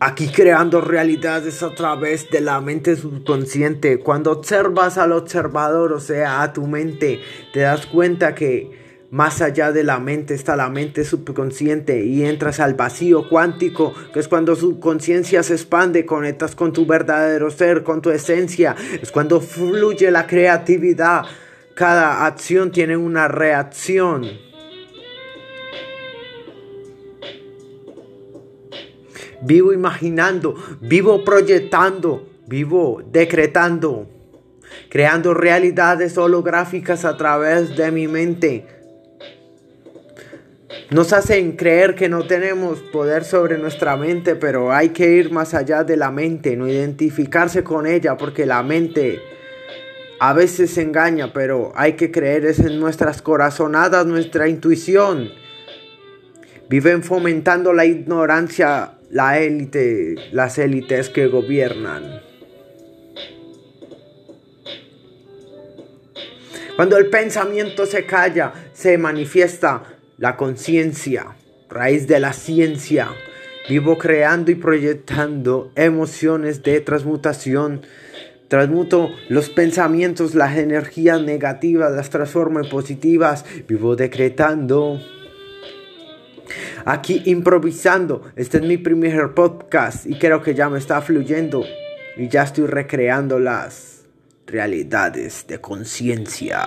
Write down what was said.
Aquí creando realidades a través de la mente subconsciente. Cuando observas al observador, o sea, a tu mente, te das cuenta que más allá de la mente está la mente subconsciente y entras al vacío cuántico, que es cuando su conciencia se expande, conectas con tu verdadero ser, con tu esencia, es cuando fluye la creatividad. Cada acción tiene una reacción. Vivo imaginando, vivo proyectando, vivo decretando, creando realidades holográficas a través de mi mente. Nos hacen creer que no tenemos poder sobre nuestra mente, pero hay que ir más allá de la mente, no identificarse con ella, porque la mente a veces engaña, pero hay que creer es en nuestras corazonadas, nuestra intuición. Viven fomentando la ignorancia la élite, las élites que gobiernan. Cuando el pensamiento se calla, se manifiesta la conciencia, raíz de la ciencia. Vivo creando y proyectando emociones de transmutación. Transmuto los pensamientos, las energías negativas, las transformo en positivas. Vivo decretando aquí improvisando. Este es mi primer podcast y creo que ya me está fluyendo y ya estoy recreando las realidades de conciencia.